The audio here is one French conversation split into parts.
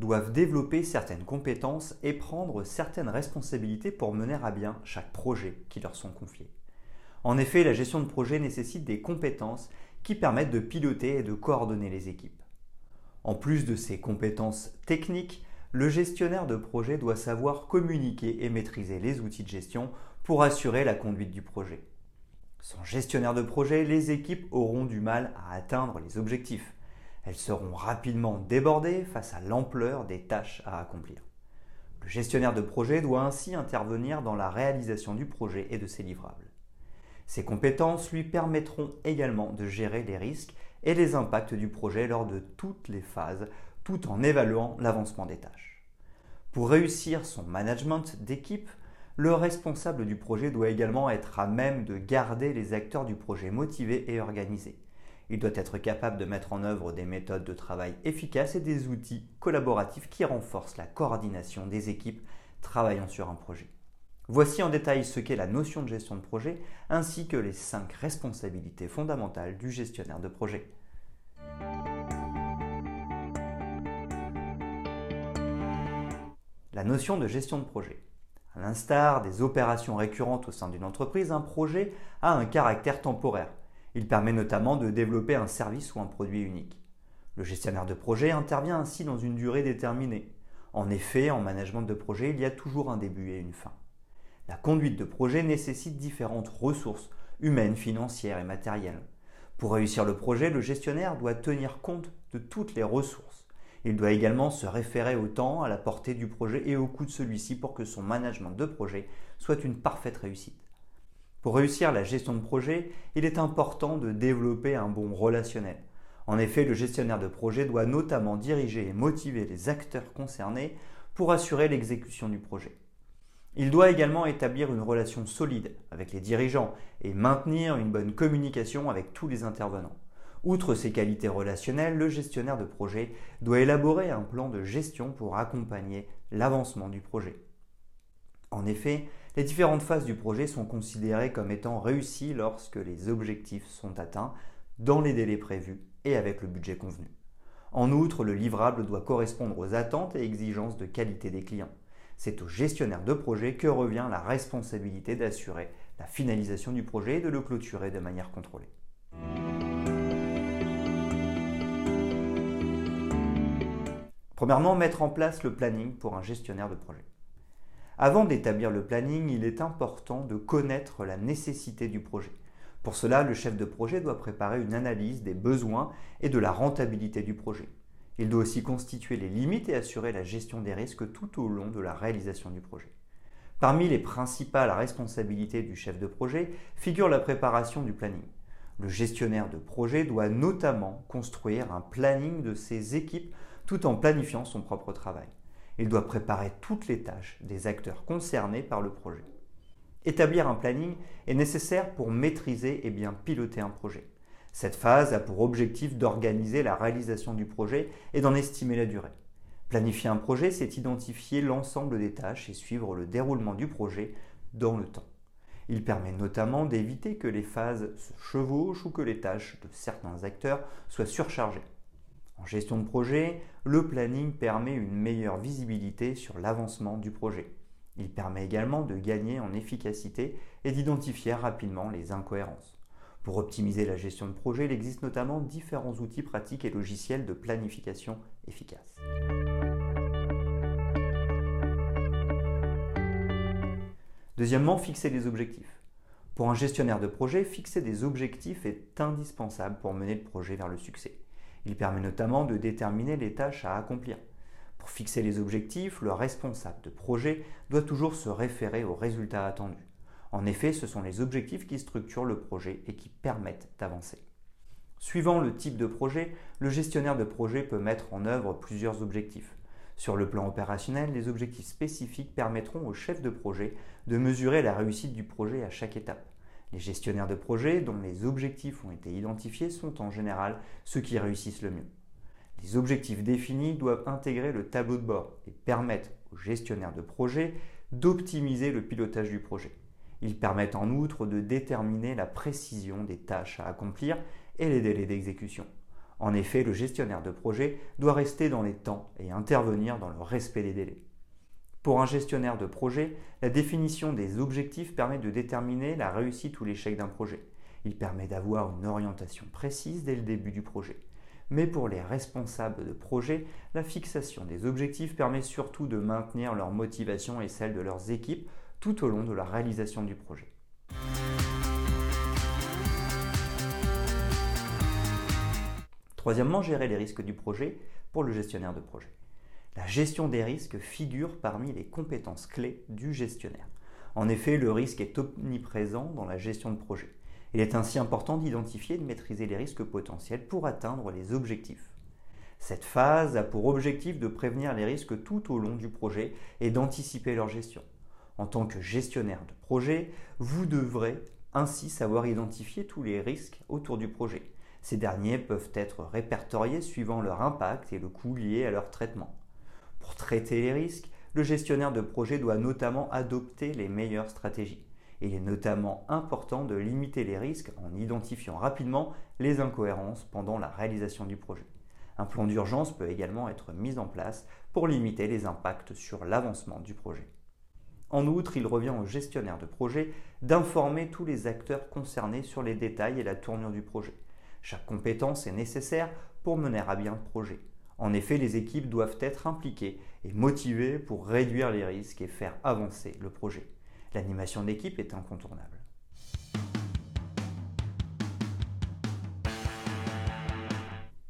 doivent développer certaines compétences et prendre certaines responsabilités pour mener à bien chaque projet qui leur sont confiés. En effet, la gestion de projet nécessite des compétences qui permettent de piloter et de coordonner les équipes. En plus de ces compétences techniques, le gestionnaire de projet doit savoir communiquer et maîtriser les outils de gestion pour assurer la conduite du projet. Sans gestionnaire de projet, les équipes auront du mal à atteindre les objectifs. Elles seront rapidement débordées face à l'ampleur des tâches à accomplir. Le gestionnaire de projet doit ainsi intervenir dans la réalisation du projet et de ses livrables. Ces compétences lui permettront également de gérer les risques et les impacts du projet lors de toutes les phases tout en évaluant l'avancement des tâches. Pour réussir son management d'équipe, le responsable du projet doit également être à même de garder les acteurs du projet motivés et organisés. Il doit être capable de mettre en œuvre des méthodes de travail efficaces et des outils collaboratifs qui renforcent la coordination des équipes travaillant sur un projet. Voici en détail ce qu'est la notion de gestion de projet ainsi que les cinq responsabilités fondamentales du gestionnaire de projet. La notion de gestion de projet. À l'instar des opérations récurrentes au sein d'une entreprise, un projet a un caractère temporaire. Il permet notamment de développer un service ou un produit unique. Le gestionnaire de projet intervient ainsi dans une durée déterminée. En effet, en management de projet, il y a toujours un début et une fin. La conduite de projet nécessite différentes ressources humaines, financières et matérielles. Pour réussir le projet, le gestionnaire doit tenir compte de toutes les ressources. Il doit également se référer au temps, à la portée du projet et au coût de celui-ci pour que son management de projet soit une parfaite réussite. Pour réussir la gestion de projet, il est important de développer un bon relationnel. En effet, le gestionnaire de projet doit notamment diriger et motiver les acteurs concernés pour assurer l'exécution du projet. Il doit également établir une relation solide avec les dirigeants et maintenir une bonne communication avec tous les intervenants. Outre ces qualités relationnelles, le gestionnaire de projet doit élaborer un plan de gestion pour accompagner l'avancement du projet. En effet, les différentes phases du projet sont considérées comme étant réussies lorsque les objectifs sont atteints dans les délais prévus et avec le budget convenu. En outre, le livrable doit correspondre aux attentes et exigences de qualité des clients. C'est au gestionnaire de projet que revient la responsabilité d'assurer la finalisation du projet et de le clôturer de manière contrôlée. Premièrement, mettre en place le planning pour un gestionnaire de projet. Avant d'établir le planning, il est important de connaître la nécessité du projet. Pour cela, le chef de projet doit préparer une analyse des besoins et de la rentabilité du projet. Il doit aussi constituer les limites et assurer la gestion des risques tout au long de la réalisation du projet. Parmi les principales responsabilités du chef de projet figure la préparation du planning. Le gestionnaire de projet doit notamment construire un planning de ses équipes tout en planifiant son propre travail. Il doit préparer toutes les tâches des acteurs concernés par le projet. Établir un planning est nécessaire pour maîtriser et bien piloter un projet. Cette phase a pour objectif d'organiser la réalisation du projet et d'en estimer la durée. Planifier un projet, c'est identifier l'ensemble des tâches et suivre le déroulement du projet dans le temps. Il permet notamment d'éviter que les phases se chevauchent ou que les tâches de certains acteurs soient surchargées. En gestion de projet, le planning permet une meilleure visibilité sur l'avancement du projet. Il permet également de gagner en efficacité et d'identifier rapidement les incohérences. Pour optimiser la gestion de projet, il existe notamment différents outils pratiques et logiciels de planification efficaces. Deuxièmement, fixer des objectifs. Pour un gestionnaire de projet, fixer des objectifs est indispensable pour mener le projet vers le succès. Il permet notamment de déterminer les tâches à accomplir. Pour fixer les objectifs, le responsable de projet doit toujours se référer aux résultats attendus. En effet, ce sont les objectifs qui structurent le projet et qui permettent d'avancer. Suivant le type de projet, le gestionnaire de projet peut mettre en œuvre plusieurs objectifs. Sur le plan opérationnel, les objectifs spécifiques permettront aux chefs de projet de mesurer la réussite du projet à chaque étape. Les gestionnaires de projet dont les objectifs ont été identifiés sont en général ceux qui réussissent le mieux. Les objectifs définis doivent intégrer le tableau de bord et permettre aux gestionnaires de projet d'optimiser le pilotage du projet. Ils permettent en outre de déterminer la précision des tâches à accomplir et les délais d'exécution. En effet, le gestionnaire de projet doit rester dans les temps et intervenir dans le respect des délais. Pour un gestionnaire de projet, la définition des objectifs permet de déterminer la réussite ou l'échec d'un projet. Il permet d'avoir une orientation précise dès le début du projet. Mais pour les responsables de projet, la fixation des objectifs permet surtout de maintenir leur motivation et celle de leurs équipes tout au long de la réalisation du projet. Troisièmement, gérer les risques du projet pour le gestionnaire de projet. La gestion des risques figure parmi les compétences clés du gestionnaire. En effet, le risque est omniprésent dans la gestion de projet. Il est ainsi important d'identifier et de maîtriser les risques potentiels pour atteindre les objectifs. Cette phase a pour objectif de prévenir les risques tout au long du projet et d'anticiper leur gestion. En tant que gestionnaire de projet, vous devrez ainsi savoir identifier tous les risques autour du projet. Ces derniers peuvent être répertoriés suivant leur impact et le coût lié à leur traitement. Pour traiter les risques, le gestionnaire de projet doit notamment adopter les meilleures stratégies. Il est notamment important de limiter les risques en identifiant rapidement les incohérences pendant la réalisation du projet. Un plan d'urgence peut également être mis en place pour limiter les impacts sur l'avancement du projet. En outre, il revient au gestionnaire de projet d'informer tous les acteurs concernés sur les détails et la tournure du projet. Chaque compétence est nécessaire pour mener à bien le projet. En effet, les équipes doivent être impliquées et motivées pour réduire les risques et faire avancer le projet. L'animation d'équipe est incontournable.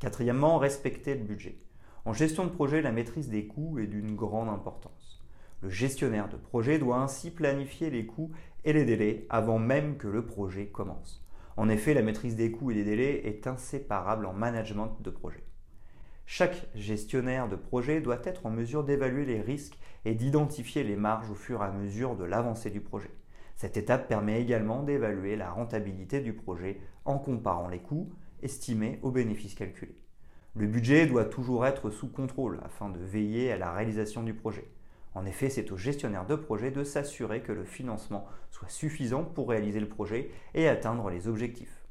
Quatrièmement, respecter le budget. En gestion de projet, la maîtrise des coûts est d'une grande importance. Le gestionnaire de projet doit ainsi planifier les coûts et les délais avant même que le projet commence. En effet, la maîtrise des coûts et des délais est inséparable en management de projet. Chaque gestionnaire de projet doit être en mesure d'évaluer les risques et d'identifier les marges au fur et à mesure de l'avancée du projet. Cette étape permet également d'évaluer la rentabilité du projet en comparant les coûts estimés aux bénéfices calculés. Le budget doit toujours être sous contrôle afin de veiller à la réalisation du projet. En effet, c'est au gestionnaire de projet de s'assurer que le financement soit suffisant pour réaliser le projet et atteindre les objectifs.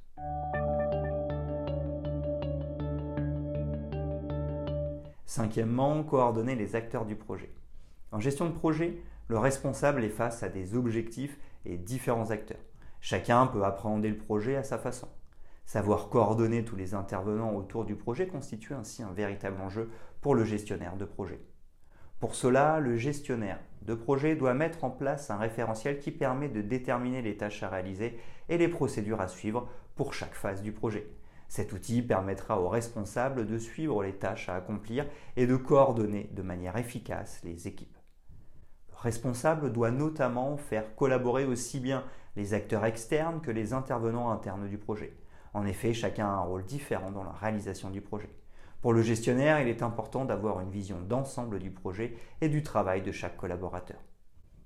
Cinquièmement, coordonner les acteurs du projet. En gestion de projet, le responsable est face à des objectifs et différents acteurs. Chacun peut appréhender le projet à sa façon. Savoir coordonner tous les intervenants autour du projet constitue ainsi un véritable enjeu pour le gestionnaire de projet. Pour cela, le gestionnaire de projet doit mettre en place un référentiel qui permet de déterminer les tâches à réaliser et les procédures à suivre pour chaque phase du projet. Cet outil permettra aux responsables de suivre les tâches à accomplir et de coordonner de manière efficace les équipes. Le responsable doit notamment faire collaborer aussi bien les acteurs externes que les intervenants internes du projet. En effet, chacun a un rôle différent dans la réalisation du projet. Pour le gestionnaire, il est important d'avoir une vision d'ensemble du projet et du travail de chaque collaborateur.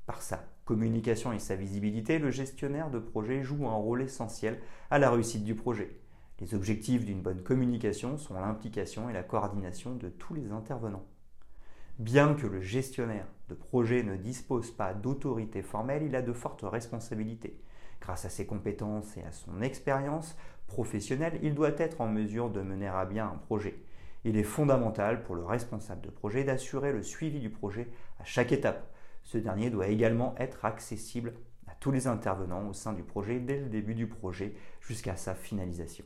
Par sa communication et sa visibilité, le gestionnaire de projet joue un rôle essentiel à la réussite du projet. Les objectifs d'une bonne communication sont l'implication et la coordination de tous les intervenants. Bien que le gestionnaire de projet ne dispose pas d'autorité formelle, il a de fortes responsabilités. Grâce à ses compétences et à son expérience professionnelle, il doit être en mesure de mener à bien un projet il est fondamental pour le responsable de projet d'assurer le suivi du projet à chaque étape. Ce dernier doit également être accessible à tous les intervenants au sein du projet dès le début du projet jusqu'à sa finalisation.